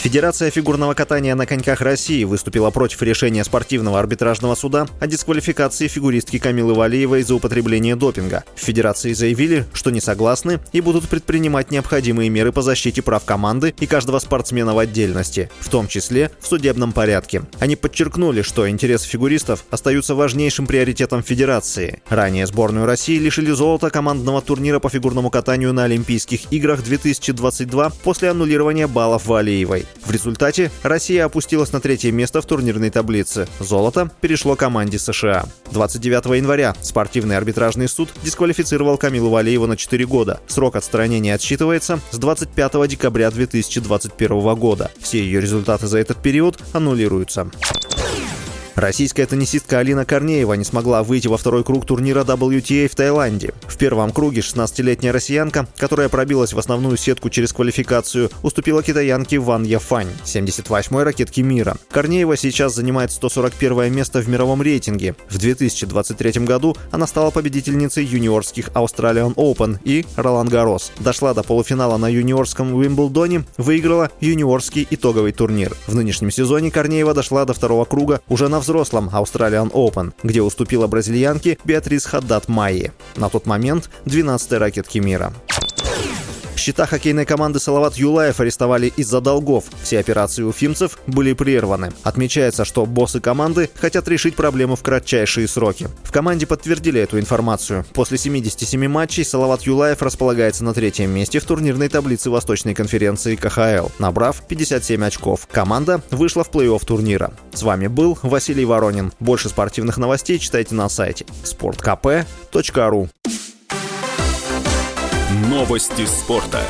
Федерация фигурного катания на коньках России выступила против решения спортивного арбитражного суда о дисквалификации фигуристки Камилы Валиевой за употребление допинга. В Федерации заявили, что не согласны и будут предпринимать необходимые меры по защите прав команды и каждого спортсмена в отдельности, в том числе в судебном порядке. Они подчеркнули, что интересы фигуристов остаются важнейшим приоритетом Федерации. Ранее сборную России лишили золота командного турнира по фигурному катанию на Олимпийских играх 2022 после аннулирования баллов Валиевой. В результате Россия опустилась на третье место в турнирной таблице. Золото перешло команде США. 29 января спортивный арбитражный суд дисквалифицировал Камилу Валееву на 4 года. Срок отстранения отсчитывается с 25 декабря 2021 года. Все ее результаты за этот период аннулируются. Российская теннисистка Алина Корнеева не смогла выйти во второй круг турнира WTA в Таиланде. В первом круге 16-летняя россиянка, которая пробилась в основную сетку через квалификацию, уступила китаянке Ван Яфань, 78-й ракетке мира. Корнеева сейчас занимает 141 место в мировом рейтинге. В 2023 году она стала победительницей юниорских Australian Open и Ролан Гарос. Дошла до полуфинала на юниорском Уимблдоне, выиграла юниорский итоговый турнир. В нынешнем сезоне Корнеева дошла до второго круга уже на взрослом взрослом Australian Open, где уступила бразильянке Беатрис Хаддат Майи, на тот момент 12-й ракетки мира. Счета хоккейной команды «Салават Юлаев» арестовали из-за долгов. Все операции уфимцев были прерваны. Отмечается, что боссы команды хотят решить проблему в кратчайшие сроки. В команде подтвердили эту информацию. После 77 матчей «Салават Юлаев» располагается на третьем месте в турнирной таблице Восточной конференции КХЛ, набрав 57 очков. Команда вышла в плей-офф турнира. С вами был Василий Воронин. Больше спортивных новостей читайте на сайте sportkp.ru Новости спорта.